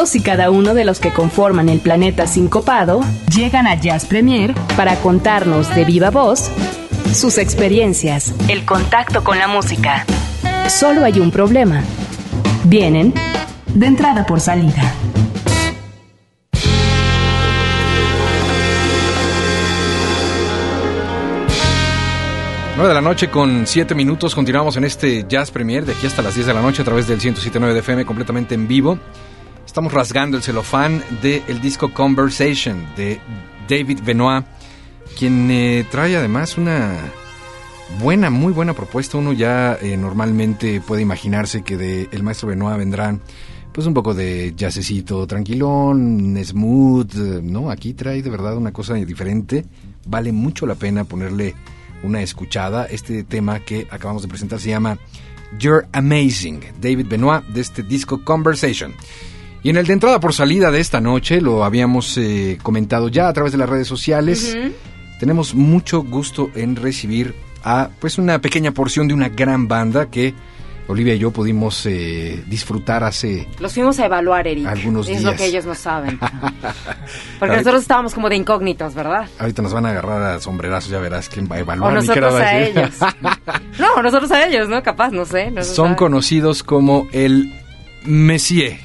Todos y cada uno de los que conforman el planeta sincopado llegan a Jazz Premier para contarnos de viva voz sus experiencias, el contacto con la música. Solo hay un problema. Vienen de entrada por salida. 9 de la noche con 7 minutos. Continuamos en este Jazz Premier de aquí hasta las 10 de la noche a través del 107.9 de FM completamente en vivo. Estamos rasgando el celofán del disco Conversation de David Benoit, quien eh, trae además una buena, muy buena propuesta. Uno ya eh, normalmente puede imaginarse que de el maestro Benoit vendrán pues un poco de jazzecito tranquilón, smooth, ¿no? Aquí trae de verdad una cosa diferente. Vale mucho la pena ponerle una escuchada. Este tema que acabamos de presentar se llama You're Amazing, David Benoit, de este disco Conversation. Y en el de entrada por salida de esta noche, lo habíamos eh, comentado ya a través de las redes sociales, tenemos mucho gusto en recibir a pues una pequeña porción de una gran banda que Olivia y yo pudimos eh, disfrutar hace... Los fuimos a evaluar, Eric. Algunos es días. lo que ellos no saben. Porque nosotros estábamos como de incógnitos, ¿verdad? Ahorita nos van a agarrar a sombrerazos, ya verás quién va a O evaluar. qué nosotros a ellos. No, nosotros a ellos, ¿no? Capaz, no sé. no Son sabe. conocidos como el Messier,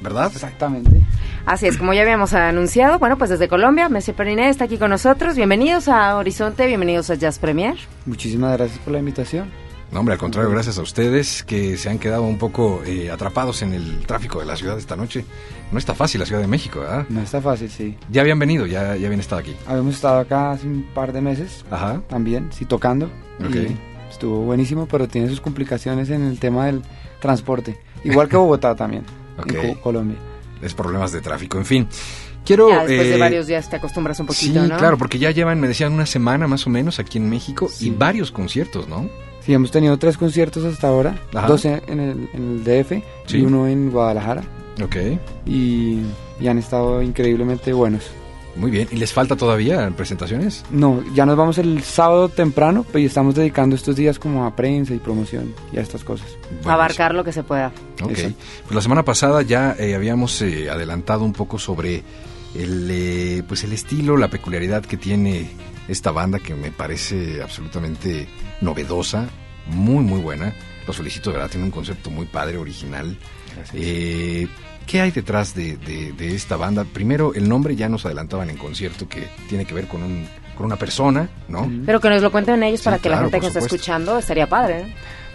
¿verdad? Exactamente. Así es, como ya habíamos anunciado, bueno, pues desde Colombia, Messi Periné está aquí con nosotros. Bienvenidos a Horizonte, bienvenidos a Jazz Premier. Muchísimas gracias por la invitación. No, hombre, al contrario, gracias a ustedes que se han quedado un poco eh, atrapados en el tráfico de la ciudad esta noche. No está fácil la Ciudad de México, ¿verdad? No está fácil, sí. Ya habían venido, ya, ya habían estado aquí. Habíamos estado acá hace un par de meses Ajá. también, sí, tocando. Ok. Y estuvo buenísimo, pero tiene sus complicaciones en el tema del transporte. Igual que Bogotá también, Ok. en Co- Colombia. Es problemas de tráfico, en fin. Quiero... ya después de eh, varios días te acostumbras un poquito, Sí, ¿no? claro, porque ya llevan, me decían, una semana más o menos aquí en México y varios conciertos, ¿no? Sí, hemos tenido tres conciertos hasta ahora, Ajá. dos en en el, en el DF Sí. y uno en Guadalajara. Ok, Y, y han estado increíblemente buenos. Muy bien. ¿Y les falta todavía presentaciones? No, ya nos vamos el sábado temprano, pero estamos dedicando estos días como a prensa y promoción y a estas cosas. Abarcar lo que se pueda. Ok. Exacto. Pues la semana pasada ya eh, habíamos eh, adelantado un poco sobre el, eh, pues el estilo, la peculiaridad que tiene esta banda que me parece absolutamente novedosa, muy muy buena. Los felicito, de verdad, tiene un concepto muy padre, original. Eh, ¿Qué hay detrás de, de- de esta banda? Primero, el nombre ya nos adelantaban en concierto que tiene que ver con, un, con una persona, ¿no? Pero que nos lo cuenten ellos Sí, para que la claro, gente por que está supuesto. escuchando estaría padre, ¿no?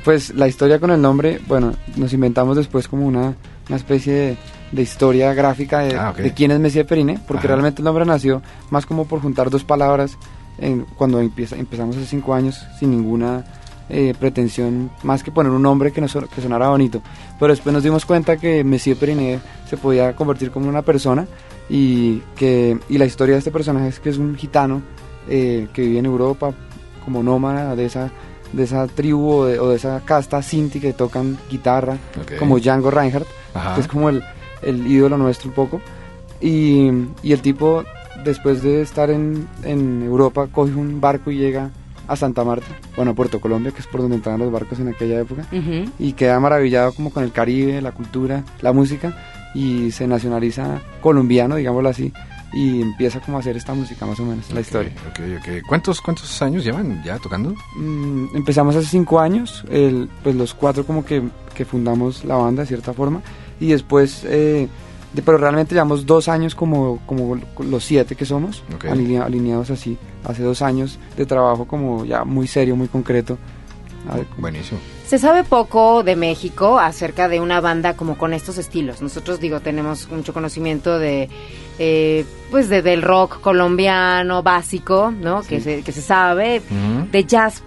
Pues la historia con el nombre, bueno, nos inventamos después como una, una especie de, de historia gráfica de, Ah, ok. de quién es Messier Perine, porque Ajá. realmente el nombre nació más como por juntar dos palabras en- cuando empieza, empezamos hace cinco años sin ninguna eh, pretensión más que poner un nombre que, nos, que sonara bonito. Pero después nos dimos cuenta que Messier Perine se podía convertir como una persona y, que, y la historia de este personaje es que es un gitano eh, que vive en Europa como nómada de esa de esa tribu o de, o de esa casta sinti que tocan guitarra, Ok. como Django Reinhardt, Ajá. que es como el, el ídolo nuestro un poco. Y, y el tipo, después de estar en, en Europa, coge un barco y llega a Santa Marta, bueno, a Puerto Colombia, que es por donde entraban los barcos en aquella época, Ujú. y queda maravillado como con el Caribe, la cultura, la música, y se nacionaliza colombiano, digámoslo así, y empieza como a hacer esta música más o menos, la Ok, historia. Ok, ok. ¿Cuántos, ¿Cuántos años llevan ya tocando? Mm, empezamos hace cinco años, el- pues los cuatro como que, que fundamos la banda de cierta forma y después, eh, pero realmente llevamos dos años como, como los siete que somos, alineados así, hace dos años de trabajo como ya muy serio, muy concreto. Buenísimo. Se sabe poco de México acerca de una banda como con estos estilos. Nosotros, digo, tenemos mucho conocimiento de, eh, pues, de, del rock colombiano básico, ¿no? Que, se, que se sabe. De jazz,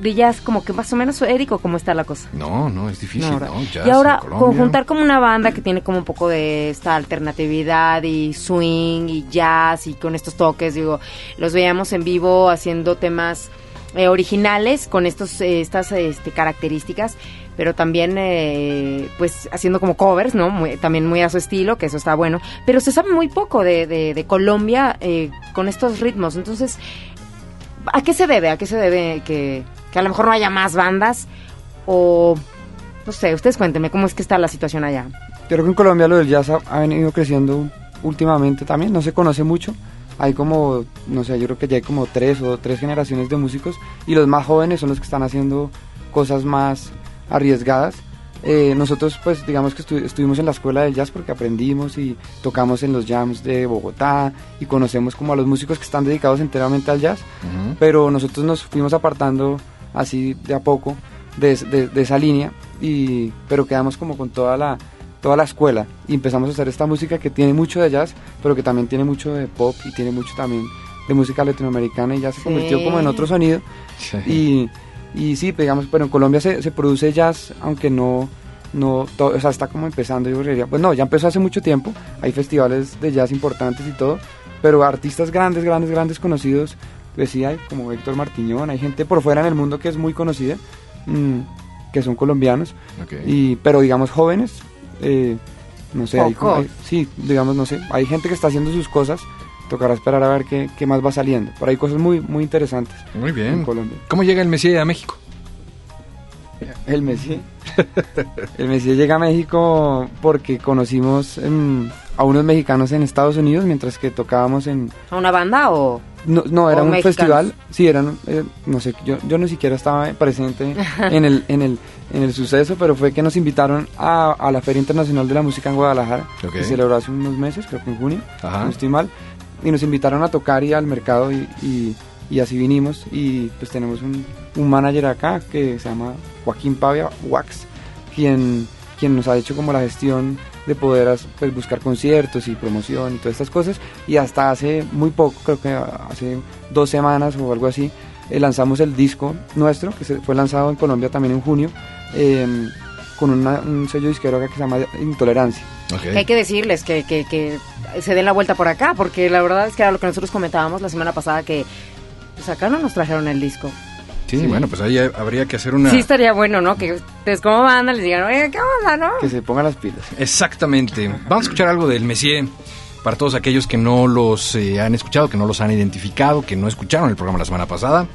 de jazz como que más o menos, Érico, ¿cómo está la cosa? No, no, es difícil, No, ¿no? ahora- Jazz y ahora, en conjuntar como una banda que tiene como un poco de esta alternatividad y swing y jazz y con estos toques, digo, los veíamos en vivo haciendo temas eh, originales con estos eh, estas este, características, pero también eh, pues haciendo como covers, ¿no? Muy- también muy a su estilo, que eso está bueno, pero se sabe muy poco de, de- de Colombia eh, con estos ritmos, entonces, ¿a qué se debe? ¿A qué se debe que, que a lo mejor no haya más bandas? O, no sé, ustedes cuéntenme cómo es que está la situación allá. Creo que en Colombia lo del jazz ha, ha venido creciendo últimamente también, no se conoce mucho. Hay como, no sé, yo creo que ya hay como tres o tres generaciones de músicos y los más jóvenes son los que están haciendo cosas más arriesgadas. Eh, nosotros pues digamos que estu- estuvimos en la escuela del jazz porque aprendimos y tocamos en los jams de Bogotá y conocemos como a los músicos que están dedicados enteramente al jazz Ujú. pero nosotros nos fuimos apartando así de a poco de, es- de- de esa línea y pero quedamos como con toda la toda la escuela y empezamos a hacer esta música que tiene mucho de jazz pero que también tiene mucho de pop y tiene mucho también de música latinoamericana y ya se Sí. convirtió como en otro sonido Sí. y, y sí, digamos, pero en Colombia se, se produce jazz, aunque no, no, to- o sea, está como empezando, yo diría, pues no, ya empezó hace mucho tiempo, hay festivales de jazz importantes y todo, pero artistas grandes, grandes, grandes conocidos, pues sí hay, como Héctor Martiñón, hay gente por fuera en el mundo que es muy conocida, mm, que son colombianos, Ok. y, pero digamos jóvenes, eh, no sé, hay, hay- sí, digamos, no sé, hay gente que está haciendo sus cosas, tocará esperar a ver qué, qué más va saliendo, pero hay cosas muy, muy interesantes Muy en bien. Colombia. ¿Cómo llega el Mesías a México? El Messi. el Mesías llega a México porque conocimos em, a unos mexicanos en Estados Unidos mientras que tocábamos en... ¿A una banda o...? No, no era ¿O un mexicanos? festival, sí, eran, eh, no sé, yo, yo ni siquiera estaba presente en el, en, el, en el suceso, pero fue que nos invitaron a, a la Feria Internacional de la Música en Guadalajara, que se celebró hace unos meses, creo que en junio, Ajá. no estoy mal, y nos invitaron a tocar y al mercado y, y, y así vinimos y pues tenemos un, un manager acá que se llama Joaquín Pavia Wax, quien, quien nos ha hecho como la gestión de poder pues, buscar conciertos y promoción y todas estas cosas y hasta hace muy poco, creo que hace dos semanas o algo así, eh, lanzamos el disco nuestro que se, fue lanzado en Colombia también en junio eh, con una- un sello disquero que se llama Intolerancia. Que hay que decirles que, que, que se den la vuelta por acá, porque la verdad es que era lo que nosotros comentábamos la semana pasada, que pues acá no nos trajeron el disco. Sí, bueno, pues ahí habría que hacer una... Sí estaría bueno, ¿no? Que ustedes como banda les digan, oye, ¿qué onda, no? Que se pongan las pilas. Exactamente. Vamos a escuchar algo del Messier para todos aquellos que no los eh, han escuchado, que no los han identificado, que no escucharon el programa la semana pasada.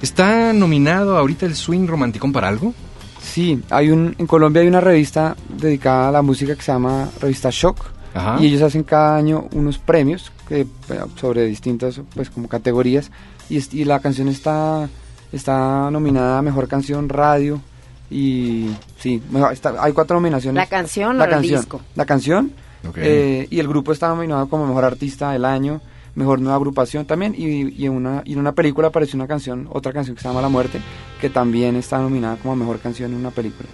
¿Está nominado ahorita el Swing Romanticón para algo? Sí, hay un, en Colombia hay una revista dedicada a la música que se llama Revista Shock Ajá. y ellos hacen cada año unos premios que, eh, sobre distintas pues como categorías y, y la canción está está nominada a mejor canción radio y sí mejor- está- hay cuatro nominaciones La canción la o el canción disco. la canción eh, y el grupo está nominado como mejor artista del año mejor nueva agrupación también y, y en una y en una película apareció una canción otra canción que se llama La Muerte que también está nominada como mejor canción en una película.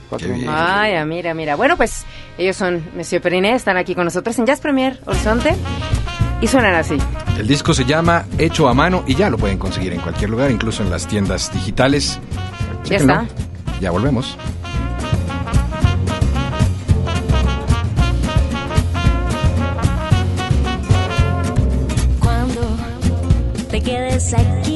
Ay, ah, mira, mira. Bueno, pues ellos son Monsieur Periné, están aquí con nosotros en Jazz Premier Horizonte y suenan así. El disco se llama Hecho a Mano y ya lo pueden conseguir en cualquier lugar, incluso en las tiendas digitales. Ya Chéquenlo. está. Ya volvemos. Cuando te quedes aquí,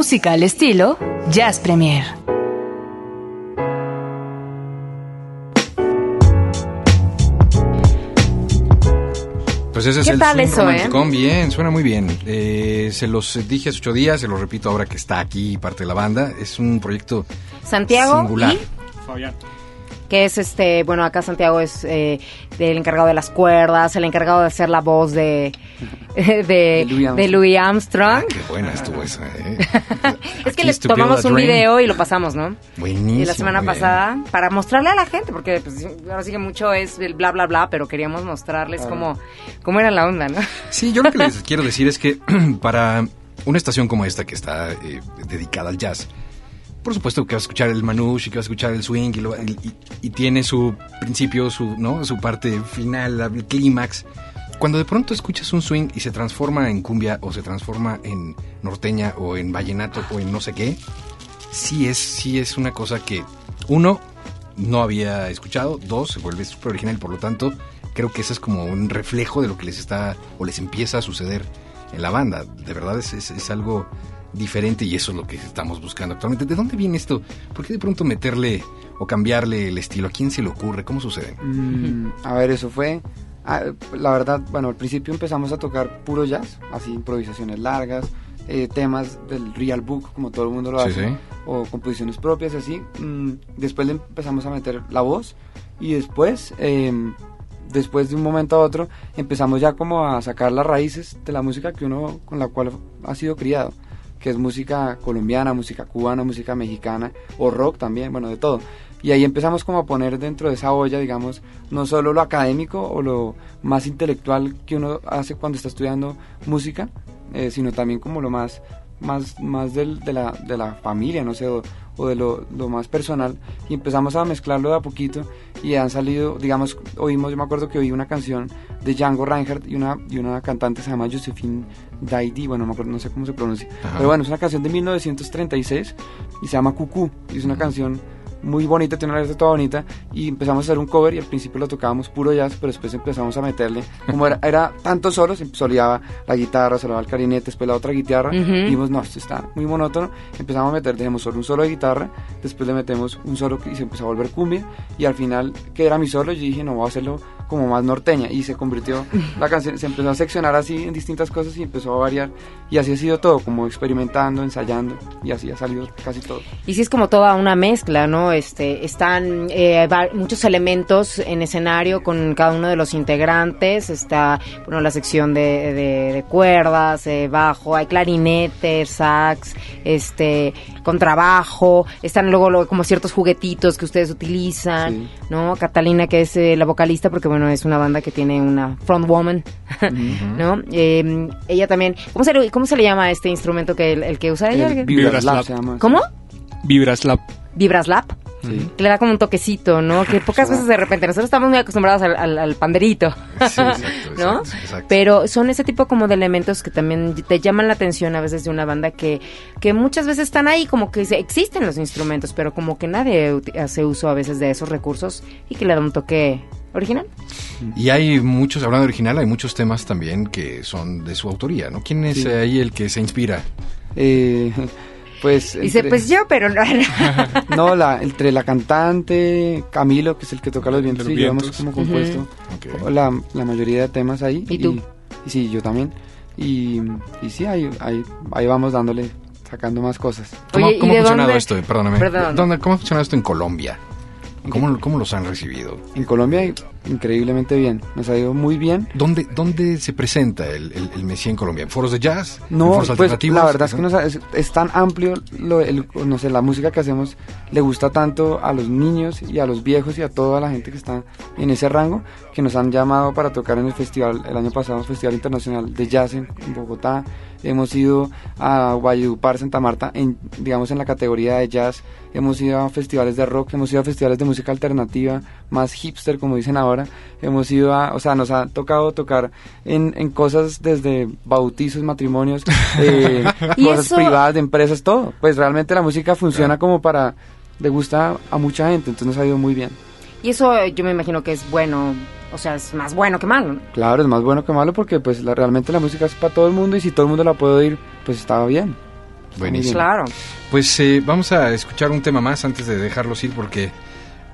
música al estilo Jazz Premier. Pues ese es el tal eso. Eh? Bien, suena muy bien. Eh, se los dije hace ocho días, se los repito ahora que está aquí parte de la banda. Es un proyecto Santiago singular. Y... Fabián que es este, bueno, acá Santiago es eh, el encargado de las cuerdas, el encargado de hacer la voz de de, Louis Armstrong. de Louis Armstrong. Ah, qué buena estuvo esa, ¿eh? es que le tomamos un video y lo pasamos, ¿no? Buenísimo. Y la semana bien. pasada, para mostrarle a la gente, porque pues, ahora sí que mucho es el bla, bla, bla, pero queríamos mostrarles cómo, cómo era la onda, ¿no? Sí, yo lo que les quiero decir es que para una estación como esta que está eh, dedicada al jazz, por supuesto que vas a escuchar el manouche y que vas a escuchar el swing y, tiene su principio, su, ¿no? su parte final, el clímax. Cuando de pronto escuchas un swing y se transforma en cumbia o se transforma en norteña o en vallenato o en no sé qué, sí es, sí es una cosa que uno no había escuchado, dos se vuelve súper original, por lo tanto creo que ese es como un reflejo de lo que les está o les empieza a suceder en la banda. De verdad es- es algo diferente y eso es lo que estamos buscando actualmente. ¿De dónde viene esto? ¿Por qué de pronto meterle o cambiarle el estilo? ¿A quién se le ocurre? ¿Cómo sucede? Mm, a ver, eso fue. ah, la verdad, bueno, al principio empezamos a tocar puro jazz, así improvisaciones largas, eh, temas del real book, como todo el mundo lo Sí, hace, sí. o composiciones propias, y así. Mm, después le empezamos a meter la voz, y después, em, después de un momento a otro, empezamos ya como a sacar las raíces de la música que uno con la cual ha sido criado que es música colombiana, música cubana, música mexicana o rock también, bueno, de todo. Y ahí empezamos como a poner dentro de esa olla, digamos, no solo lo académico o lo más intelectual que uno hace cuando está estudiando música, eh, sino también como lo más, más, más del- de, la, de la familia, no sé, o, o de lo, lo más personal. Y empezamos a mezclarlo de a poquito y han salido, digamos, oímos, yo me acuerdo que oí una canción de Django Reinhardt y una, y una cantante se llama Josephine Daidi, bueno, no, me acuerdo, no sé cómo se pronuncia. Ajá. Pero bueno, es una canción de 1936 y se llama Cucú. Y es una canción muy bonita, tiene una letra toda bonita. Y empezamos a hacer un cover y al principio lo tocábamos puro jazz, pero después empezamos a meterle, como era, era tanto solo, se soleaba la guitarra, soleaba el clarinete, después la otra guitarra. Ujú. Y dijimos, no, esto está muy monótono. Empezamos a meter, dejemos solo un solo de guitarra, después le metemos un solo y se empezó a volver cumbia. Y al final, que era mi solo, yo dije, no, voy a hacerlo como más norteña. Y se convirtió, la canción se empezó a seccionar así en distintas cosas y empezó a variar. Y así ha sido todo, como experimentando, ensayando. Y así ha salido casi todo. Y sí es como toda una mezcla, ¿no? Este, están eh, muchos elementos en escenario con cada uno de los integrantes. Está, bueno, la sección de, de- de cuerdas, eh, bajo, hay clarinete, sax, este, contrabajo. Están luego, luego como ciertos juguetitos que ustedes utilizan, Sí. ¿no? Catalina, que es eh, la vocalista, porque bueno, es una banda que tiene una frontwoman, ¿no? Eh, ella también, ¿cómo se, le, ¿cómo se le llama a este instrumento que el, el que usa ella? El Vibra Vibra Slap Slap. se llama. ¿Cómo? Vibraslap. Vibraslap. Sí. Que le da como un toquecito, ¿no? Que pocas veces de repente, nosotros estamos muy acostumbrados al, al- al panderito, Sí, exacto, ¿no? exacto, exacto. Pero son ese tipo como de elementos que también te llaman la atención a veces de una banda que, que muchas veces están ahí, como que existen los instrumentos, pero como que nadie hace uso a veces de esos recursos y que le da un toque original. Y hay muchos, hablando de original, hay muchos temas también que son de su autoría, ¿no? ¿Quién es Sí. ahí el que se inspira? Eh, pues. Dice, pues yo, pero no. No, la, entre la cantante, Camilo, que es el que toca los vientos, Los y yo vientos. como compuesto la, la mayoría de temas ahí. ¿Y tú? Y, sí, yo también. Y, y sí, ahí, ahí, ahí vamos dándole, sacando más cosas. ¿Cómo, Oye, ¿y cómo ha funcionado dónde- esto? Perdóname. Perdón. ¿Dónde- ¿Cómo ha funcionado esto en Colombia? ¿Cómo, ¿Cómo los han recibido? En Colombia, increíblemente bien. Nos ha ido muy bien. ¿Dónde, dónde se presenta el, el, el Messi en Colombia? ¿En foros de jazz? ¿En No, foros pues la verdad es que nos ha- es, es tan amplio, lo, el- no sé, la música que hacemos le gusta tanto a los niños y a los viejos y a toda la gente que está en ese rango, que nos han llamado para tocar en el festival, el año pasado, Festival Internacional de Jazz en, en Bogotá. Hemos ido a Valledupar, Santa Marta, en, digamos en la categoría de jazz. Hemos ido a festivales de rock, hemos ido a festivales de música alternativa, más hipster, como dicen ahora. Hemos ido a, o sea, nos ha tocado tocar en, en cosas desde bautizos, matrimonios, eh, Y cosas eso- privadas, de empresas, todo. Pues realmente la música funciona como para, le gusta a mucha gente, entonces nos ha ido muy bien. Y eso eh, yo me imagino que es bueno, o sea, es más bueno que malo. ¿no? Claro, es más bueno que malo porque pues la- realmente la música es para todo el mundo y si todo el mundo la puede oír, pues está bien. Buenísimo. Claro. Pues eh, vamos a escuchar un tema más antes de dejarlos ir porque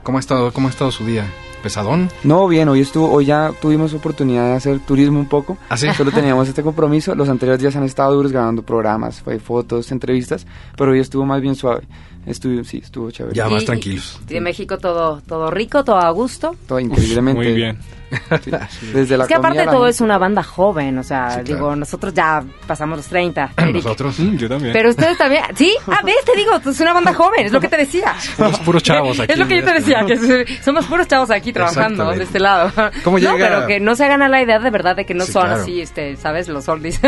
¿cómo ha estado, cómo ha estado su día? Pesadón. No, bien, hoy estuvo, hoy ya tuvimos oportunidad de hacer turismo un poco. ¿Ah, sí? Solo teníamos este compromiso. Los anteriores días han estado duros grabando programas, fue fotos, entrevistas, pero hoy estuvo más bien suave. Estuvo, sí, estuvo chévere. Ya más Y- tranquilos. y de México todo, todo rico, todo a gusto. Todo increíblemente. Muy bien. sí. Desde la es que aparte la todo es una banda joven, o sea, Sí, claro. digo, nosotros ya pasamos los 30. Eric. Nosotros, Mm, yo también. Pero ustedes también, ¿sí? Ah, ves, te digo, es una banda joven, es lo que te decía. puros, puros chavos aquí. Es lo que yo te decía, que somos puros chavos aquí trabajando de este lado. ¿Cómo No, llega- pero que no se hagan a la idea de verdad de que no Sí, son claro. así, este, ¿sabes? Los oldies.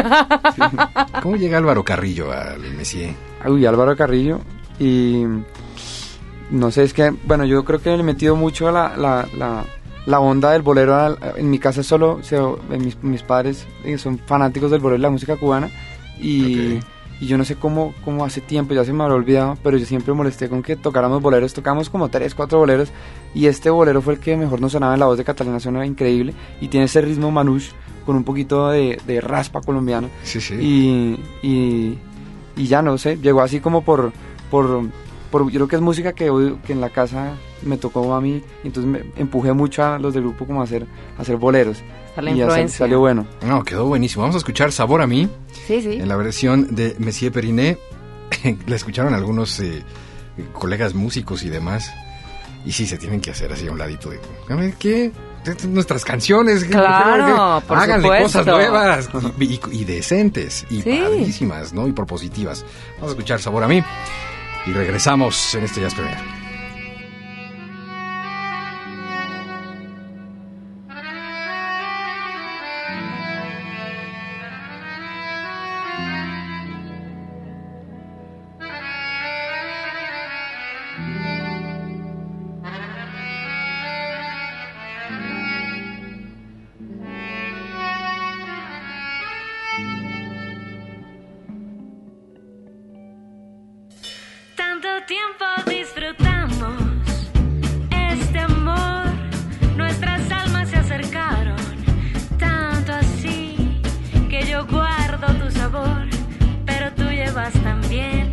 ¿Cómo llega Álvaro Carrillo al Messier? Uy, Álvaro Carrillo. Y no sé, es que, bueno, yo creo que le he metido mucho la, la, la, la onda del bolero. en mi casa solo, mis, mis padres eh, son fanáticos del bolero y la música cubana. Y, y yo no sé cómo, cómo hace tiempo, ya se me había olvidado, pero yo siempre molesté con que tocáramos boleros. Tocamos como tres, cuatro boleros. Y este bolero fue el que mejor nos sonaba en la voz de Catalina, suena increíble. Y tiene ese ritmo manouche con un poquito de, de raspa colombiana. Sí, sí. Y, y, y ya no sé, llegó así como por, por, por yo creo que es música que, que en la casa me tocó a mí, entonces me empujé mucho a los del grupo como a hacer, a hacer boleros. La y ya salió bueno. No, quedó buenísimo. Vamos a escuchar Sabor a mí Sí, sí. en la versión de Messier Periné. la escucharon algunos eh, colegas músicos y demás. Y sí, se tienen que hacer así a un ladito de... A ver, ¿qué? Nuestras canciones. Claro, ¿Qué? por Háganle supuesto. cosas nuevas y, y- y decentes y Sí. padrísimas, ¿no? Y propositivas. Vamos a escuchar Sabor a mí y regresamos en este Jazz Premier. Tiempo disfrutamos. Este amor, nuestras almas se acercaron, tanto así que yo guardo tu sabor, pero tú llevas también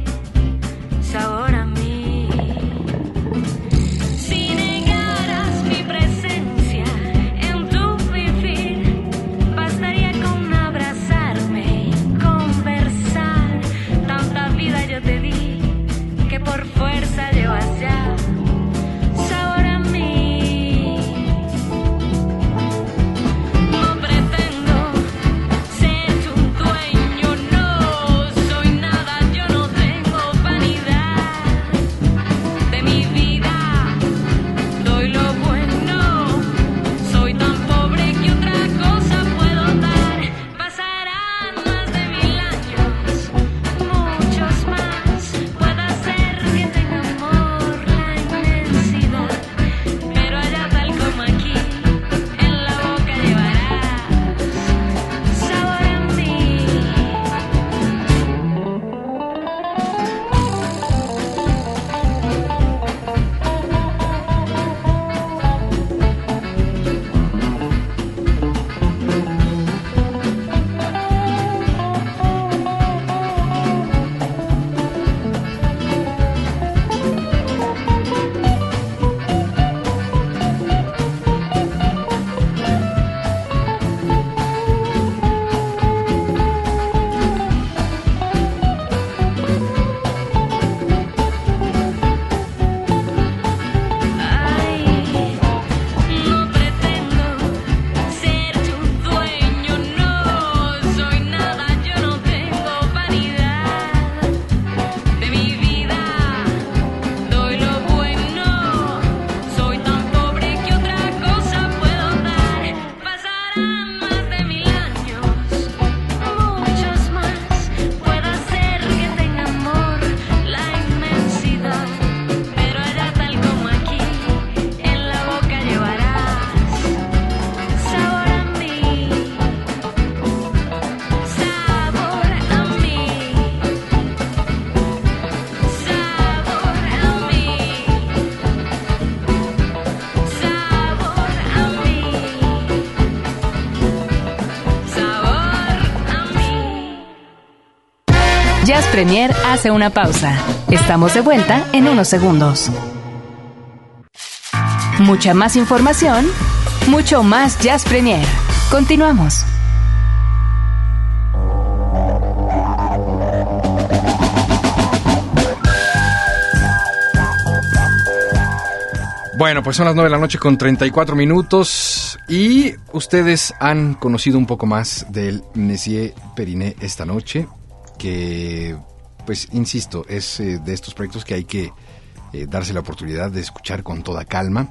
Premier hace una pausa. Estamos de vuelta en unos segundos. Mucha más información, mucho más Jazz Premier. Continuamos. Bueno, pues son las 9 de la noche con 34 minutos y ustedes han conocido un poco más del Messier Periné esta noche, que, pues, insisto, es eh, de estos proyectos que hay que eh, darse la oportunidad de escuchar con toda calma.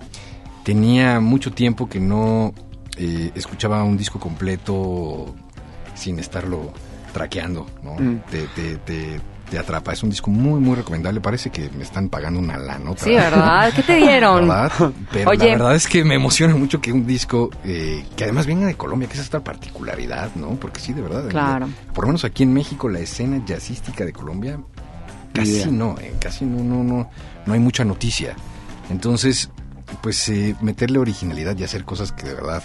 Tenía mucho tiempo que no eh, escuchaba un disco completo sin estarlo traqueando, ¿no? Mm. Te, te- te- te atrapa. Es un disco muy, muy recomendable. Parece que me están pagando una lanota. Sí, ¿verdad? ¿Qué te dieron? ¿verdad? Pero Oye. la verdad es que me emociona mucho que un disco eh, que además venga de Colombia, que es esta particularidad, ¿no? Porque sí, de verdad. Claro. Por lo menos aquí en México, la escena jazzística de Colombia, casi no, eh, casi no, no, no, no hay mucha noticia. Entonces, pues eh, meterle originalidad y hacer cosas que de verdad,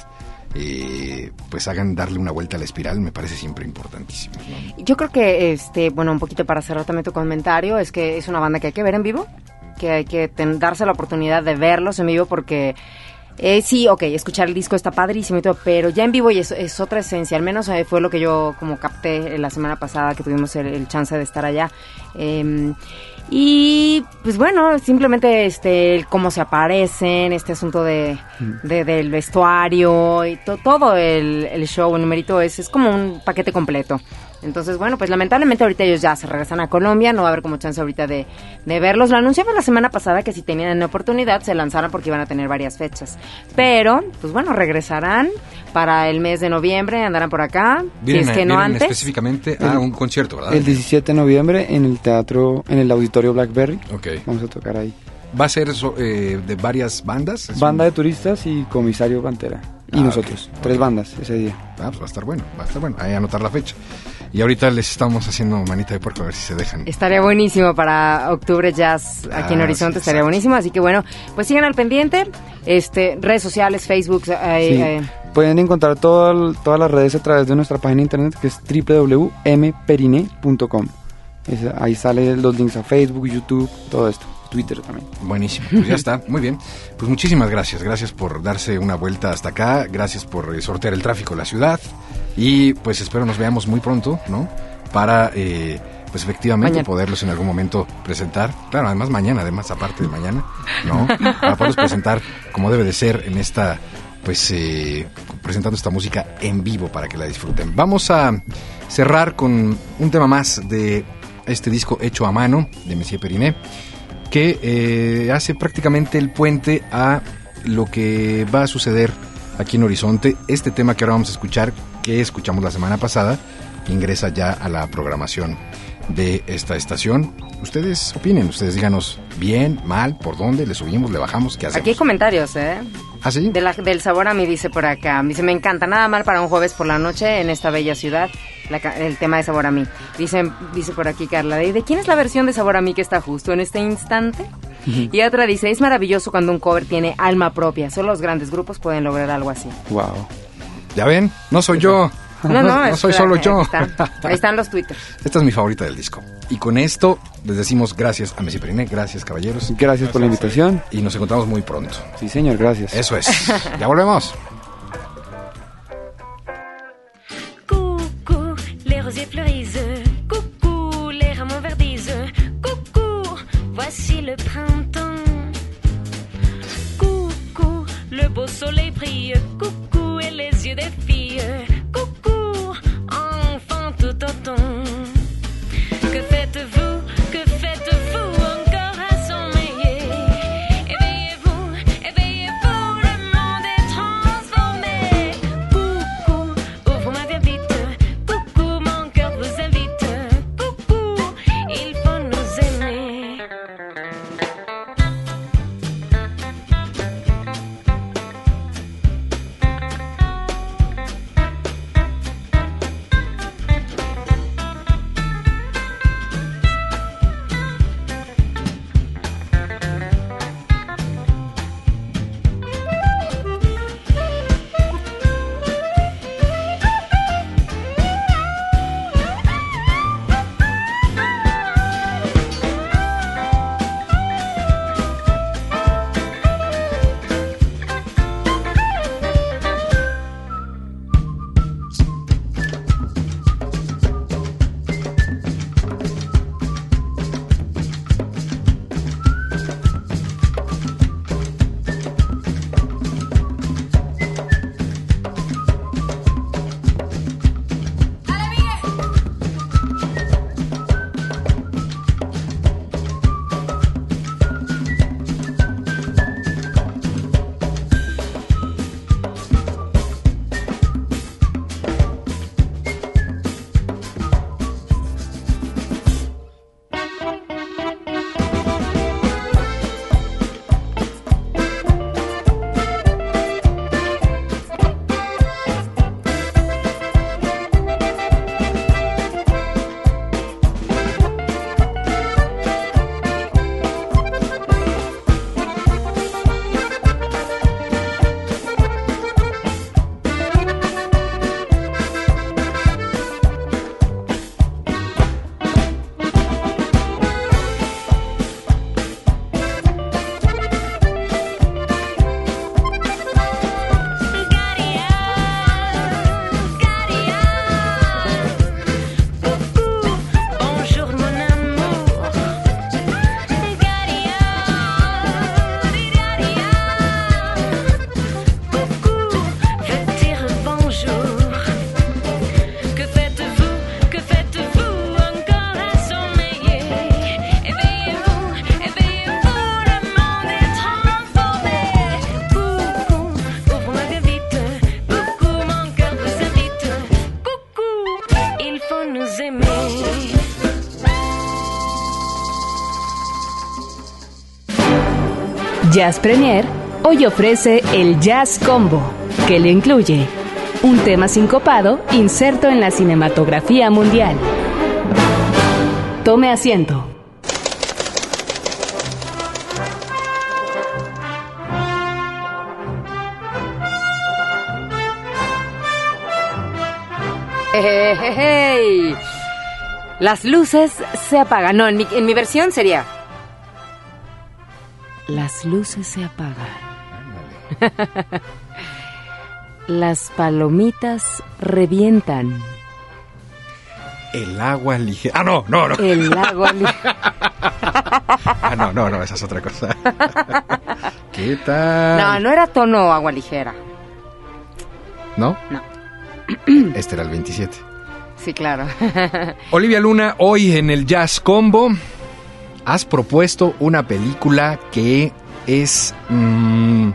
eh, pues hagan darle una vuelta a la espiral, me parece siempre importantísimo. ¿no? Yo creo que, este, bueno, un poquito para cerrar también tu comentario, es que es una banda que hay que ver en vivo, que hay que ten- darse la oportunidad de verlos en vivo porque... eh, sí, ok, escuchar el disco está padrísimo y todo, pero ya en vivo y es, es otra esencia. Al menos eh, fue lo que yo como capté la semana pasada que tuvimos el, el chance de estar allá. Em, y pues bueno, simplemente este cómo se aparecen, este asunto de, de- del vestuario y to- todo el, el show, el numerito es, es como un paquete completo. Entonces, bueno, pues lamentablemente ahorita ellos ya se regresan a Colombia, no va a haber como chance ahorita de, de verlos. Lo anunciamos la semana pasada que si tenían la oportunidad se lanzaran porque iban a tener varias fechas. Pero, pues bueno, regresarán para el mes de noviembre, andarán por acá, si Vienen, es que no antes. específicamente a un concierto, ¿verdad? El 17 de noviembre en el teatro, en el auditorio Blackberry. Ok. Vamos a tocar ahí. ¿Va a ser so- eh, de varias bandas? Banda un- de turistas y comisario Pantera. Y Ah, nosotros. Tres bandas ese día. Ah, pues va a estar bueno, va a estar bueno. Ahí anotar la fecha. Y ahorita les estamos haciendo manita de puerco a ver si se dejan. Estaría buenísimo para octubre jazz aquí en Ah, Horizonte, sí, estaría buenísimo. Así que bueno, pues sigan al pendiente. Este, redes sociales, Facebook, eh, Sí. eh, Pueden encontrar todo todas las redes a través de nuestra página de internet que es www.mperine.com. Ahí salen los links a Facebook, YouTube, todo esto. Twitter también. Buenísimo, pues ya está, muy bien. Pues muchísimas gracias, gracias por darse una vuelta hasta acá, gracias por eh, sortear el tráfico de la ciudad y pues espero nos veamos muy pronto, ¿no? Para, eh, pues efectivamente Mañana. poderlos en algún momento presentar. Claro, además mañana, además aparte de mañana, ¿no? Para poderlos presentar como debe de ser en esta, pues eh, presentando esta música en vivo para que la disfruten. Vamos a cerrar con un tema más de este disco hecho a mano de Messier Periné que eh, hace prácticamente el puente a lo que va a suceder aquí en Horizonte. Este tema que ahora vamos a escuchar, que escuchamos la semana pasada, ingresa ya a la programación de esta estación. Ustedes opinen, ustedes díganos bien, mal, por dónde, le subimos, le bajamos, ¿qué hacemos? aquí hay comentarios, ¿eh? ¿Ah, sí? De la- del sabor a mí dice por acá. Dice, me encanta, nada mal para un jueves por la noche en esta bella ciudad. la el tema de sabor a mí. Dice, dice por aquí Carla, ¿de, de quién es la versión de sabor a mí que está justo en este instante? Y otra dice, es maravilloso cuando un cover tiene alma propia. Solo los grandes grupos pueden lograr algo así. Wow. Ya ven, no soy yo. No, no, es- soy solo ahí yo. están. Ahí están los twitters. Esta es mi favorita del disco. Y con esto les decimos gracias a Messi Periné, gracias caballeros. Gracias por la invitación. Y nos encontramos muy pronto. Sí, señor, gracias. Eso es. Ya volvemos. Coucou, les rosiers fleurissent. Coucou, les rameaux verdissent. Coucou, voici le printemps. Coucou, le beau soleil brille. Coucou, et les yeux des filles. Jazz Premier hoy ofrece el Jazz Combo, que le incluye un tema sincopado inserto en la cinematografía mundial. Tome asiento. Ejejejey. Las luces se apagan. No, en mi, en mi versión sería. Las luces se apagan. Las palomitas revientan. El agua ligera. Ah, no, no, no. El agua. li- Ah, no, no, no, esa es otra cosa. ¿Qué tal? No, no era tono agua ligera. ¿No? No. Este era el 27. Sí, claro. Olivia Luna, hoy en el Jazz Combo has propuesto una película que es... mm,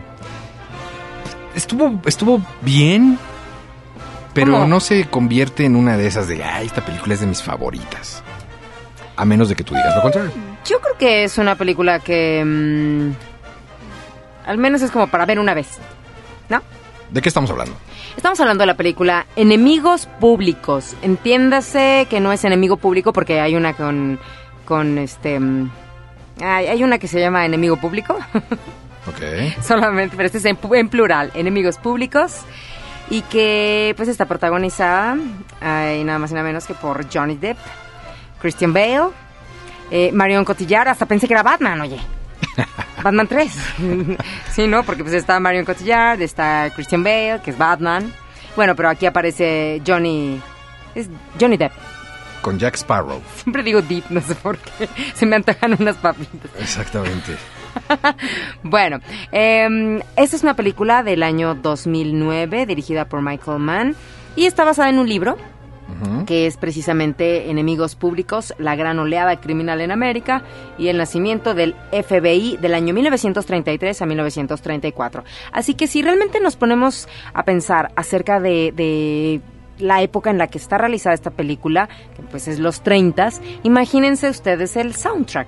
estuvo, estuvo bien, pero ¿Cómo? no se convierte en una de esas de, ay, esta película es de mis favoritas. A menos de que tú digas lo contrario. Yo creo que es una película que. mm, al menos es como para ver una vez. ¿No? ¿De qué estamos hablando? Estamos hablando de la película Enemigos Públicos. Entiéndase que no es enemigo público porque hay una con. Con este. mm, Hay, una que se llama Enemigo Público. Ok. Solamente, pero este es en, plural. Enemigos Públicos. Y que pues está protagonizada. ay, nada más y nada menos que por Johnny Depp, Christian Bale, eh, Marion Cotillard. Hasta pensé que era Batman, oye. Batman 3. sí, ¿no? Porque pues está Marion Cotillard, está Christian Bale, que es Batman. Bueno, pero aquí aparece Johnny... Es Johnny Depp. Con Jack Sparrow. Siempre digo Depp, no sé por qué. Se me antojan unas papitas. Exactamente. Bueno, eh, esta es una película del año 2009 dirigida por Michael Mann y está basada en un libro que es precisamente Enemigos Públicos, la gran oleada criminal en América y el nacimiento del FBI del año 1933 a 1934. Así que si realmente nos ponemos a pensar acerca de, de la época en la que está realizada esta película, que pues es los 30, imagínense ustedes el soundtrack.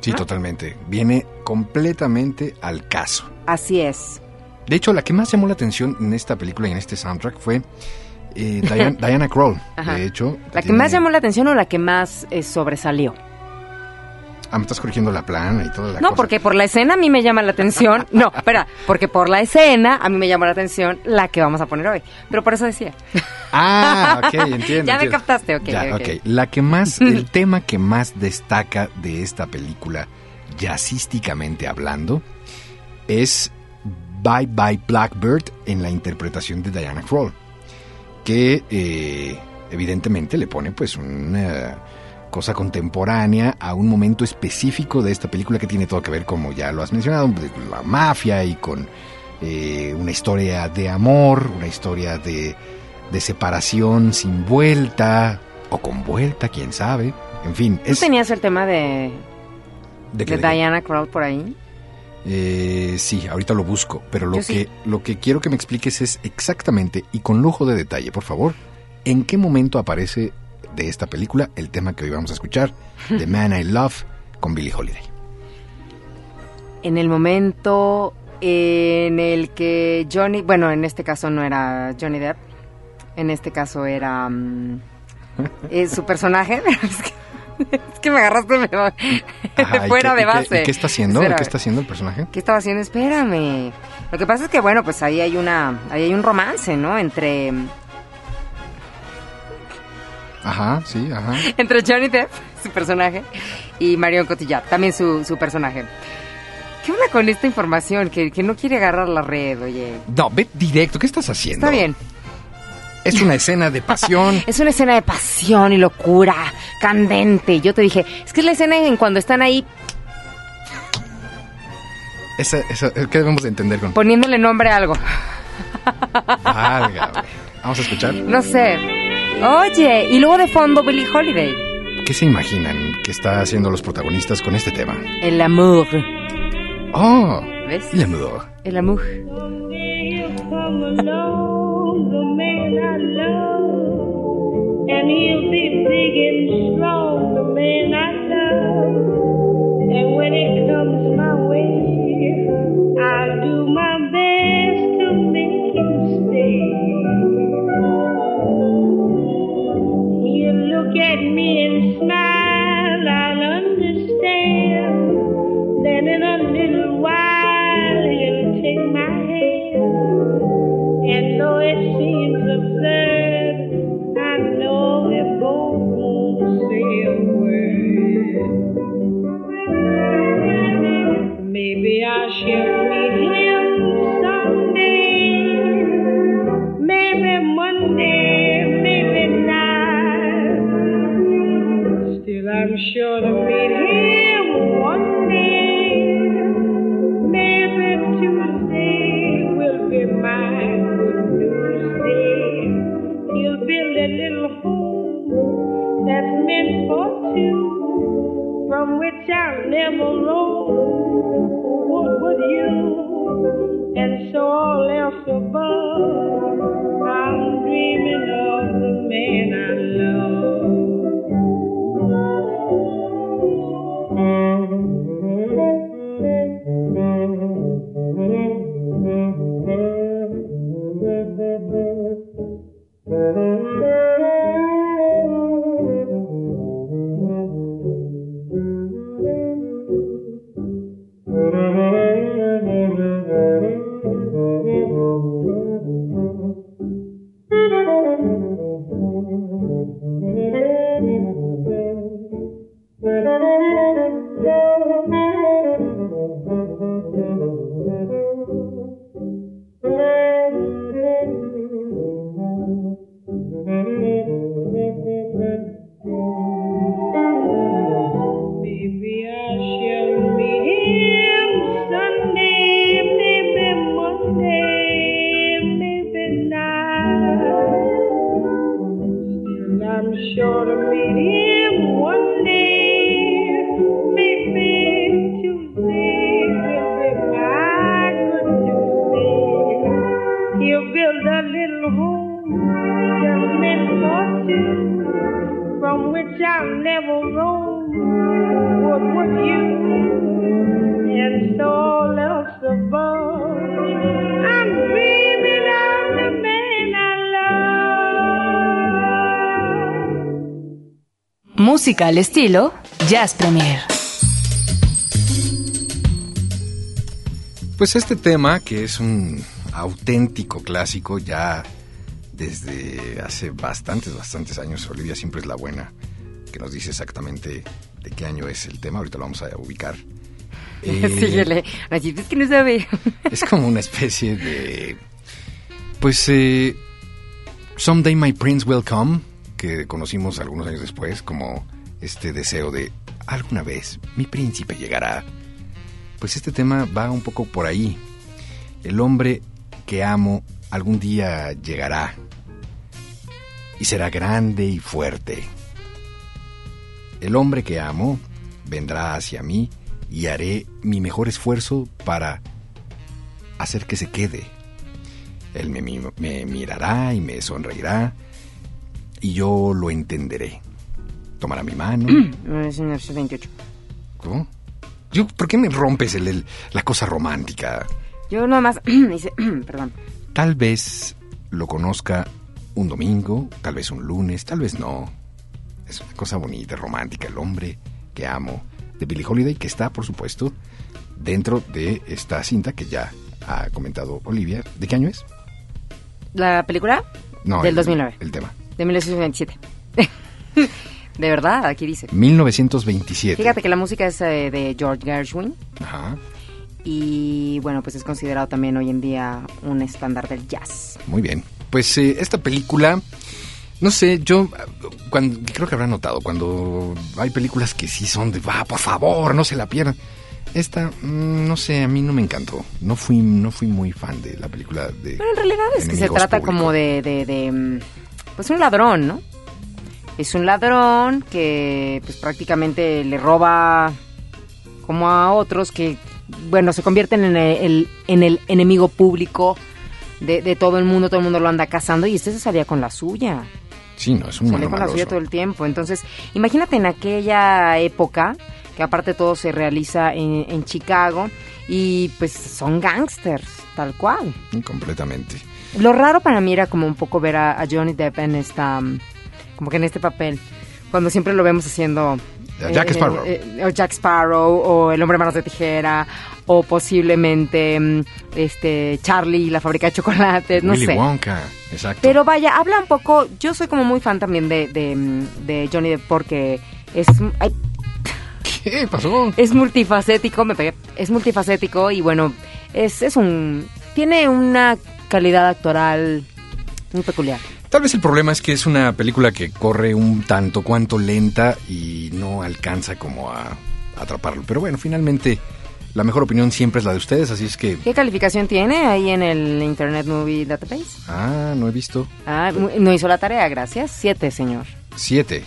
Sí, totalmente. Viene completamente al caso. Así es. De hecho, la que más llamó la atención en esta película y en este soundtrack fue eh, Diana, Diana Kroll. De hecho, ¿La que tiene- más llamó la atención o la que más eh, sobresalió? Ah, me estás corrigiendo la plana y toda la No, cosa. porque por la escena a mí me llama la atención. No, espera, porque por la escena a mí me llama la atención la que vamos a poner hoy. Pero por eso decía. Ah, ok, entiendo. Ya me captaste, ok, Ya, ok. ok. La que más, el tema que más destaca de esta película, jazzísticamente hablando, es Bye Bye Blackbird en la interpretación de Diana Kroll, que eh, evidentemente le pone pues una cosa contemporánea a un momento específico de esta película que tiene todo que ver, como ya lo has mencionado, de la mafia y con eh, una historia de amor, una historia de, de separación sin vuelta o con vuelta, quién sabe. En fin, ¿Tú es tenías el tema de, de que- de Diana Krall por ahí? Eh, sí, ahorita lo busco, pero lo Yo sí. que lo que quiero que me expliques es exactamente y con lujo de detalle, por favor, en qué momento aparece de esta película el tema que hoy vamos a escuchar, The Man I Love, con Billie Holiday. En el momento en el que Johnny, bueno, en este caso no era Johnny Depp, en este caso era mm, eh, su personaje. es, que, es que me agarraste Ajá, ¿y fuera qué- de y qué- base. ¿Y qué está haciendo? ¿Y Espérame. ¿Qué está haciendo el personaje? ¿Qué estaba haciendo? Espérame. Lo que pasa es que, bueno, pues ahí hay una, ahí hay un romance, ¿no? Entre, Ajá, sí, ajá. entre Johnny Depp, su personaje, y Marion Cotillard, también su, su personaje. ¿Qué onda con esta información? Que, que no quiere agarrar la red, oye. No, ve directo, ¿qué estás haciendo? Está bien. Es una escena de pasión. Es una escena de pasión y locura, candente. Yo te dije, es que es la escena en cuando están ahí Esa, esa, ¿Qué debemos de entender con poniéndole nombre a algo. Válgame. Vamos a escuchar. No sé. Oye, y luego de fondo Billie Holiday. ¿Qué se imaginan que está haciendo los protagonistas con este tema? El amor. Oh, ¿Ves? el amor. El amor. then he'll be big and strong, the man I love. And when it comes my way, I'll look at me and smile, I'll understand. Then in a little while, he'll take my hand. And though it seems Música al estilo Jazz Premier. Pues este tema, que es un auténtico clásico ya desde hace bastantes, bastantes años, Olivia siempre es la buena, que nos dice exactamente de qué año es el tema, ahorita lo vamos a ubicar. Eh, Síguele. Así es que no sabe. es como una especie de... Pues... Eh, Someday My Prince Will Come, que conocimos algunos años después como este deseo de alguna vez mi príncipe llegará. Pues este tema va un poco por ahí. El hombre que amo algún día llegará y será grande y fuerte. El hombre que amo vendrá hacia mí y haré mi mejor esfuerzo para hacer que se quede. Él me, me mirará y me sonreirá y yo lo entenderé. Tomará mi mano. 1928. ¿Cómo? Yo, ¿Por qué me rompes el- el- la cosa romántica? Yo nada más hice, perdón. Tal vez lo conozca un domingo, tal vez un lunes, tal vez no. Es una cosa bonita, romántica, el hombre que amo de Billie Holiday, que está, por supuesto, dentro de esta cinta que ya ha comentado Olivia. ¿De qué año es? ¿La película? No, Del el- 2009. El tema. De 1927. de verdad, aquí dice. 1927. Fíjate que la música es eh, de George Gershwin Ajá, y bueno, pues es considerado también hoy en día un estándar del jazz. muy bien. Pues eh, esta película, no sé, yo cuando, creo que habrá notado, cuando hay películas que sí son de, va, por favor, no se la pierdan. Esta, mm, no sé, a mí no me encantó. No fui, no fui muy fan de la película de... Pero en realidad es que se trata como de, de, de, mm, pues un ladrón, ¿no? Es un ladrón que pues prácticamente le roba como a otros que, bueno, se convierten en el, en el enemigo público de, de todo el mundo, todo el mundo lo anda cazando y este se salía con la suya. Sí, no, es un sale mano con la suya todo el tiempo. Entonces, imagínate en aquella época, que aparte todo se realiza en, en Chicago, y pues son gangsters, tal cual. Completamente. Lo raro para mí era como un poco ver a, a Johnny Depp en esta, como que en este papel, cuando siempre lo vemos haciendo... Jack eh, Sparrow. eh, o Jack Sparrow, o El Hombre Manos de Tijera, o posiblemente mm, este Charlie, la fábrica de chocolates, no Willy sé. Wonka, exacto. Pero vaya, habla un poco. Yo soy como muy fan también de, de, mm, de Johnny Depp porque es, ay, ¿Qué pasó? es multifacético, me pegué. Es multifacético y bueno, es, es un. Tiene una calidad actoral muy peculiar. Tal vez el problema es que es una película que corre un tanto cuanto lenta y no alcanza como a atraparlo. Pero bueno, finalmente la mejor opinión siempre es la de ustedes, así es que... ¿Qué calificación tiene ahí en el Internet Movie Database? Ah, no he visto. Ah, no hizo la tarea, gracias. Siete, señor. Siete.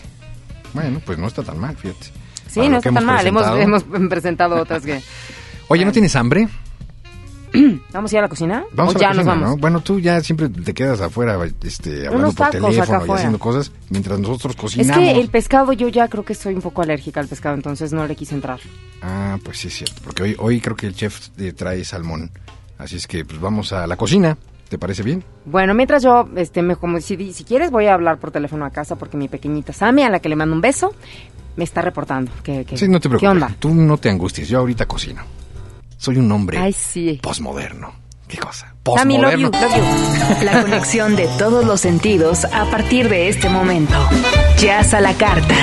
Bueno, pues no está tan mal, fíjate. Sí, Para no está tan mal. Hemos, hemos presentado otras que. Oye, ¿no tienes hambre? ¿Vamos a ir a la cocina? Vamos ¿O a la ya nos vamos? ¿no? Bueno, tú ya siempre te quedas afuera este, hablando por teléfono y haciendo cosas mientras nosotros Es cocinamos. que el pescado, yo ya creo que soy un poco alérgica al pescado, entonces no le quise entrar. Ah, pues sí es cierto, porque hoy, hoy creo que el chef eh, trae salmón. Así es que pues vamos a la cocina. ¿Te parece bien? Bueno, mientras yo, este, me, como si, si quieres, voy a hablar por teléfono a casa porque mi pequeñita Sammy, a la que le mando un beso, me está reportando. que que- Sí, no te preocupes. ¿Qué onda? Tú no te angusties, yo ahorita cocino. Soy un hombre Ay, sí. posmoderno. ¿Qué cosa? Sammy, love you, Posmoderno. love you. La conexión de todos los sentidos a partir de este momento. Jazz a la carta.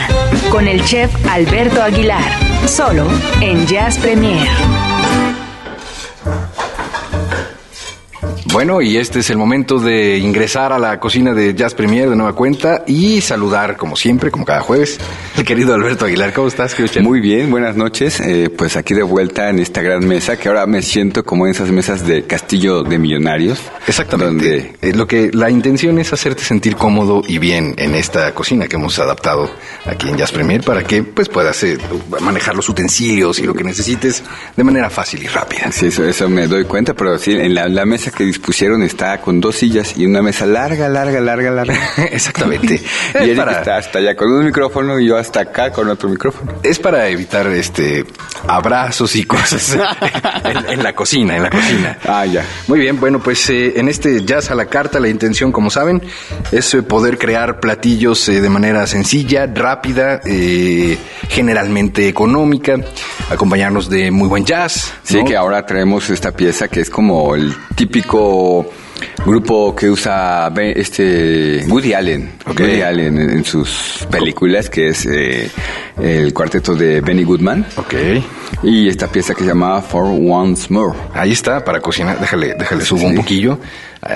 Con el chef Alberto Aguilar. Solo en Jazz Premier. Bueno, y este es el momento de ingresar a la cocina de Jazz Premier de nueva cuenta y saludar, como siempre, como cada jueves, al querido Alberto Aguilar. ¿Cómo estás, chef? Muy bien, buenas noches. Eh, pues aquí de vuelta en esta gran mesa, que ahora me siento como en esas mesas de Castillo de Millonarios. Exactamente. Donde Eh, lo que la intención es hacerte sentir cómodo y bien en esta cocina que hemos adaptado aquí en Jazz Premier para que pues puedas eh, manejar los utensilios y lo que necesites de manera fácil y rápida. Sí, eso, eso me doy cuenta, pero sí, en la, la mesa que dispusieron está con dos sillas y una mesa larga, larga, larga, larga. Exactamente. y Es Eric para- está hasta allá con un micrófono y yo hasta acá con otro micrófono. Es para evitar este abrazos y cosas en, en la cocina, en la cocina. Ah, ya. Muy bien, bueno, pues eh, en este Jazz a la carta la intención, como saben, es eh, poder crear platillos eh, de manera sencilla, rápida, eh, generalmente económica, acompañarnos de muy buen jazz. Sí, ¿no? que ahora traemos esta pieza que es como el típico grupo que usa este Woody Allen. Woody Allen en, en sus películas, que es eh, el cuarteto de Benny Goodman. Ok, Y esta pieza que se llama For Once More. ahí está, para cocinar, déjale, déjale subo un poquillo,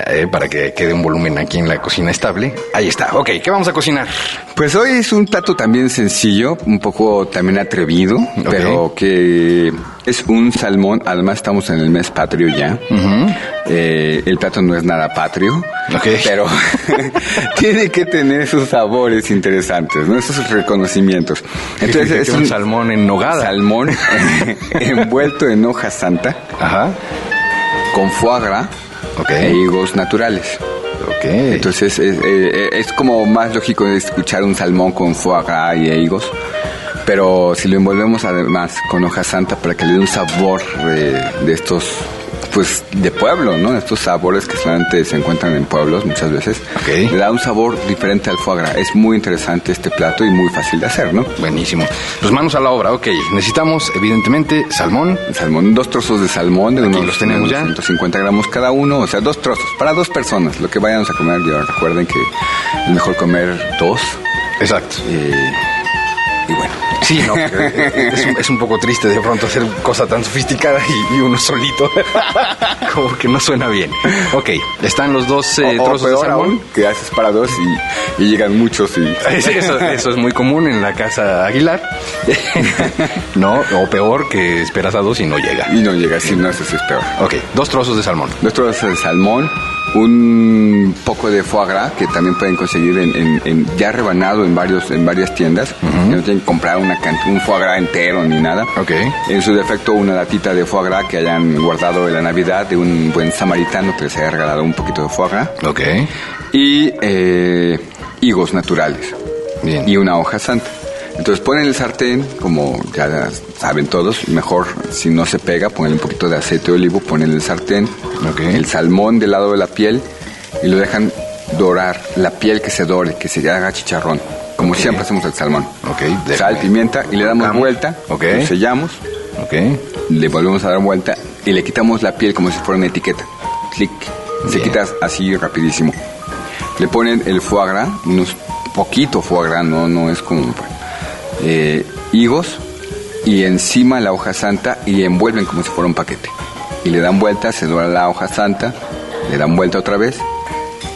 eh, para que quede un volumen aquí en la cocina estable. Ahí está, ok, ¿qué vamos a cocinar? Pues hoy es un plato también sencillo, un poco también atrevido, pero que es un salmón. Además estamos en el mes patrio ya. Eh, el plato no es nada patrio, Ok. pero tiene que tener sus sabores interesantes, ¿no? esos reconocimientos. Entonces es un salmón en nogada. salmón envuelto en hoja santa Ajá, con foie gras e higos naturales. Entonces es, eh, es como más lógico escuchar un salmón con foie gras y higos. Pero si lo envolvemos además con hoja santa para que le dé un sabor de, de estos, pues de pueblo, ¿no? Estos sabores que solamente se encuentran en pueblos muchas veces. Ok. Le da un sabor diferente al foie gras. Es muy interesante este plato y muy fácil de hacer, ¿no? Buenísimo. Pues manos a la obra, ok. Necesitamos, evidentemente, salmón. Salmón, dos trozos de salmón de Aquí unos, los tenemos unos 150 gramos cada uno, o sea, dos trozos para dos personas. Lo que vayamos a comer, ya recuerden que es mejor comer dos. Exacto. eh, y bueno, Sí, no, es un, es un poco triste de pronto hacer cosa tan sofisticada y, y uno solito. Como que no suena bien. Ok, están los dos eh, o, o trozos de peor salmón. aún, que haces para dos y, y llegan muchos y... Eso, eso es muy común en la casa Aguilar. no, o peor que esperas a dos y no llega. Y no llega, si no, eso es peor. Ok, dos trozos de salmón. Dos trozos de salmón, un poco de foie gras que también pueden conseguir en, en- en- ya rebanado en varios en varias tiendas. que No tienen que comprar una un foie gras entero ni nada. Ok. En su defecto, una latita de foie gras que hayan guardado en la Navidad de un buen samaritano que les haya regalado un poquito de foie gras. Y eh, higos naturales Bien. y una hoja santa. Entonces ponen el sartén, como ya saben todos, mejor si no se pega, ponen un poquito de aceite de olivo, ponen el sartén, el salmón del lado de la piel y lo dejan dorar, la piel que se dore, que se haga chicharrón, como siempre hacemos el salmón. Ok, déjame. Sal, pimienta y le damos vuelta, lo sellamos, le volvemos a dar vuelta y le quitamos la piel como si fuera una etiqueta. Clic. Se quita así rapidísimo. Le ponen el foie gras, unos poquito foie gras, no, no es como eh, higos y encima la hoja santa y envuelven como si fuera un paquete. Y le dan vuelta, se dora la hoja santa, le dan vuelta otra vez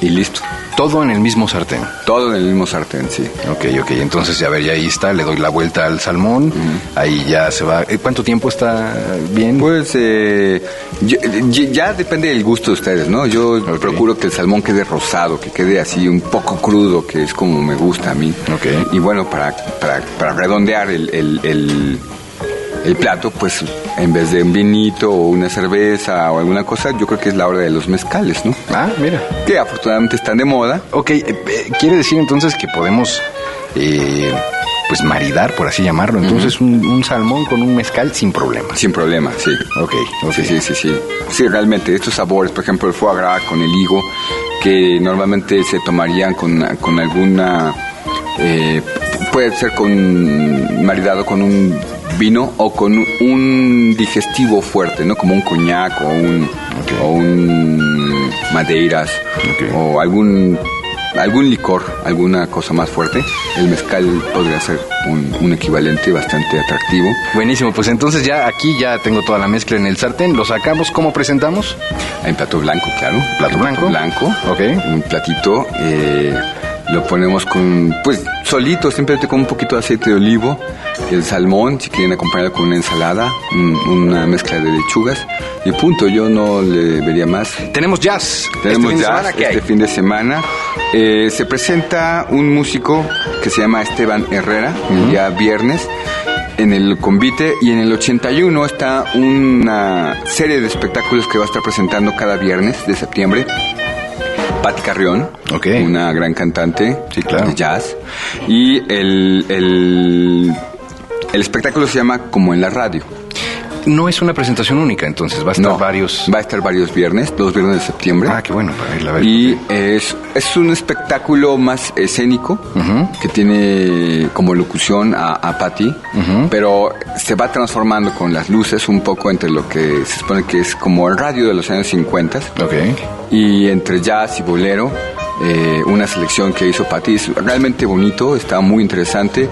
y listo. Todo en el mismo sartén. Todo en el mismo sartén, sí. Ok, ok. Entonces, ya ver, ya ahí está. Le doy la vuelta al salmón. Ahí ya se va. eh, ¿Cuánto tiempo está bien? Pues eh, yo- y- ya depende del gusto de ustedes, ¿no? Yo procuro que el salmón quede rosado, que quede así un poco crudo, que es como me gusta a mí. Ok. Y bueno, para, para, para redondear el, el, el- el plato, pues en vez de un vinito o una cerveza o alguna cosa, yo creo que es la hora de los mezcales, ¿no? Ah, mira. Que afortunadamente están de moda. Ok, eh, eh, quiere decir entonces que podemos, eh, pues, maridar, por así llamarlo. Entonces, un, un salmón con un mezcal sin problema. Sin problema, sí. Ok, ok. Sí, sí, sí, sí. Sí, realmente, estos sabores, por ejemplo, el foie gras con el higo, que normalmente se tomarían con, con alguna... eh, puede ser con maridado con un vino o con un digestivo fuerte, ¿no? Como un coñac o un, o un madeiras o algún algún licor, alguna cosa más fuerte, el mezcal podría ser un, un equivalente bastante atractivo. Buenísimo, pues entonces ya aquí ya tengo toda la mezcla en el sartén. Lo sacamos, ¿cómo presentamos? En plato blanco, claro. ¿Plato En blanco? blanco. Ok. Un platito. eh, lo ponemos con, pues, solito, simplemente con un poquito de aceite de olivo. El salmón, si quieren acompañarlo con una ensalada, un- una mezcla de lechugas. Y punto, yo no le vería más. Tenemos jazz. Tenemos este fin de ya semana, ¿qué este fin de semana. Eh, se presenta un músico que se llama Esteban Herrera, el día viernes, en el convite. Y en el 81 está una serie de espectáculos que va a estar presentando cada viernes de septiembre. Patti Carrión, una gran cantante Sí, claro. de jazz. Y el, el, el espectáculo se llama Como en la radio. No es una presentación única, entonces va a estar No, varios. Va a estar varios viernes, dos viernes de septiembre. Ah, qué bueno, para irla a ver. Y es, es un espectáculo más escénico que tiene como locución a, a Patty, pero se va transformando con las luces un poco entre lo que se supone que es como el radio de los años 50 Ok. y entre jazz y bolero. Eh, una selección que hizo Patty es realmente bonito, está muy interesante.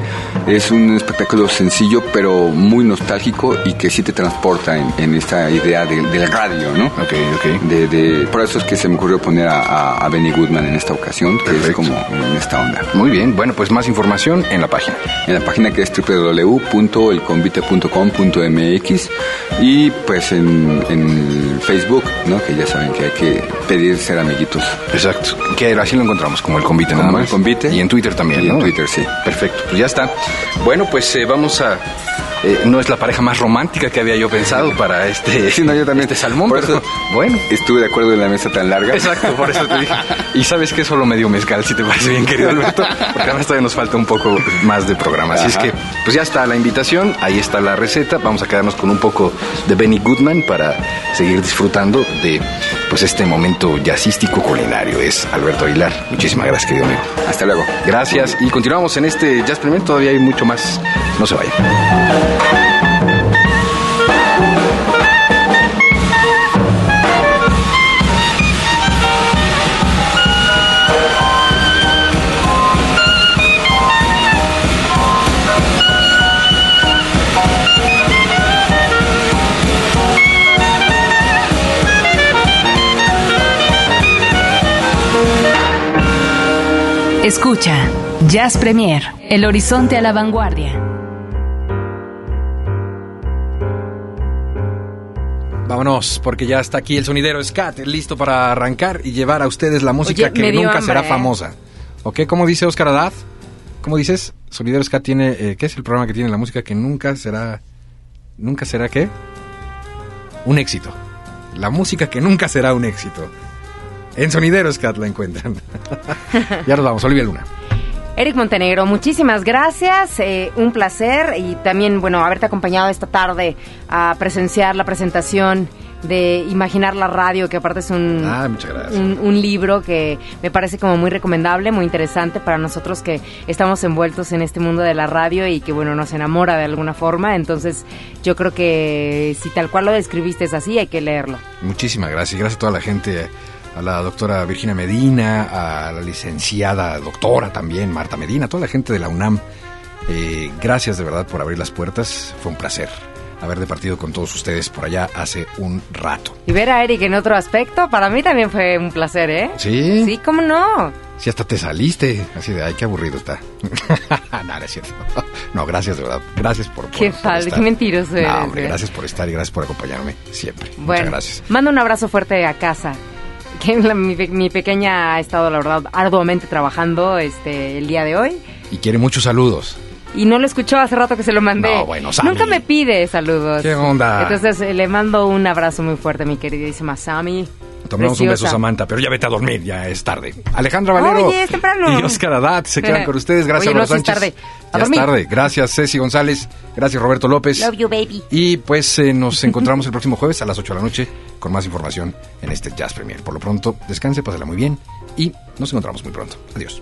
Es un espectáculo sencillo, pero muy nostálgico y que sí te transporta en, en esta idea del- del radio, ¿no? Ok, ok. De, de- por eso es que se me ocurrió poner a, Benny Goodman en esta ocasión, que es como en esta onda. Muy bien, bueno, pues más información en la página. En la página que es www.elconvite.com.mx y pues en, en Facebook, ¿no? Que ya saben que hay que pedir ser amiguitos. Exacto. Que así lo encontramos, como el convite nada más. el convite. Y en Twitter también, Y en ¿no? Twitter, sí. Perfecto, pues ya está. Bueno, pues eh, vamos a... eh, no es la pareja más romántica que había yo pensado para este, Sí, no, yo también. este salmón, Por pero eso- bueno. Estuve de acuerdo en la mesa tan larga. Exacto, por eso te dije. Y sabes que solo medio mezcal, si te parece bien, querido Alberto, porque además todavía nos falta un poco más de programa. Así es Ajá. que, pues ya está la invitación, ahí está la receta. Vamos a quedarnos con un poco de Benny Goodman para seguir disfrutando de pues este momento jazzístico culinario. Es Alberto Aguilar. Muchísimas gracias, querido amigo. Hasta luego. Gracias y continuamos en este Jazz Premier. Todavía hay mucho más. No se vayan. Escucha Jazz Premier, el horizonte a la vanguardia. Vámonos, porque ya está aquí el sonidero Scat, listo para arrancar y llevar a ustedes la música Oye, que nunca hambre, será ¿eh? famosa. ¿Ok? ¿Cómo dice Oscar Adad? ¿Cómo dices? Sonidero Scat tiene, eh, ¿qué es el programa que tiene la música que nunca será, nunca será qué? Un éxito. La música que nunca será un éxito. En Sonidero Scat la encuentran. ya nos vamos, Olivia Luna. Eric Montenegro, muchísimas gracias, eh, un placer y también, bueno, haberte acompañado esta tarde a presenciar la presentación de Imaginar la Radio, que aparte es un, Ah, un, un libro que me parece como muy recomendable, muy interesante para nosotros que estamos envueltos en este mundo de la radio y que, bueno, nos enamora de alguna forma. Entonces, yo creo que si tal cual lo describiste es así, hay que leerlo. Muchísimas gracias. Gracias a toda la gente, a la doctora Virginia Medina, a la licenciada doctora también, Marta Medina, toda la gente de la UNAM. Eh, gracias de verdad por abrir las puertas. Fue un placer haber departido con todos ustedes por allá hace un rato. Y ver a Eric en otro aspecto, para mí también fue un placer, ¿eh? ¿Sí? Sí, ¿cómo no? Si hasta te saliste, así de, ay, qué aburrido está. no, no es cierto. No, gracias de verdad. Gracias por, por- Qué padre, qué mentiroso eres, No, hombre, ¿eh? gracias por estar y gracias por acompañarme siempre. Bueno, Muchas gracias. mando un abrazo fuerte a casa. Que la- mi, pe- mi pequeña ha estado, la verdad, arduamente trabajando este el día de hoy. Y quiere muchos saludos. Y no lo escuchó hace rato que se lo mandé. No, bueno, Sammy. Nunca me pide saludos. ¿Qué onda? Entonces eh, le mando un abrazo muy fuerte mi queridísima Sammy. Te mandamos un beso. Samantha, pero ya vete a dormir, ya es tarde. Alejandra Valero Oye, es temprano. y Oscar Adat se quedan con ustedes. Gracias, Oye, no, sí es Sánchez. tarde. A Ya es tarde. Gracias, Ceci González. Gracias, Roberto López. Love you, baby. Y pues eh, nos encontramos el próximo jueves a las 8 de la noche con más información en este Jazz Premier. Por lo pronto, descanse, pásela muy bien y nos encontramos muy pronto. Adiós.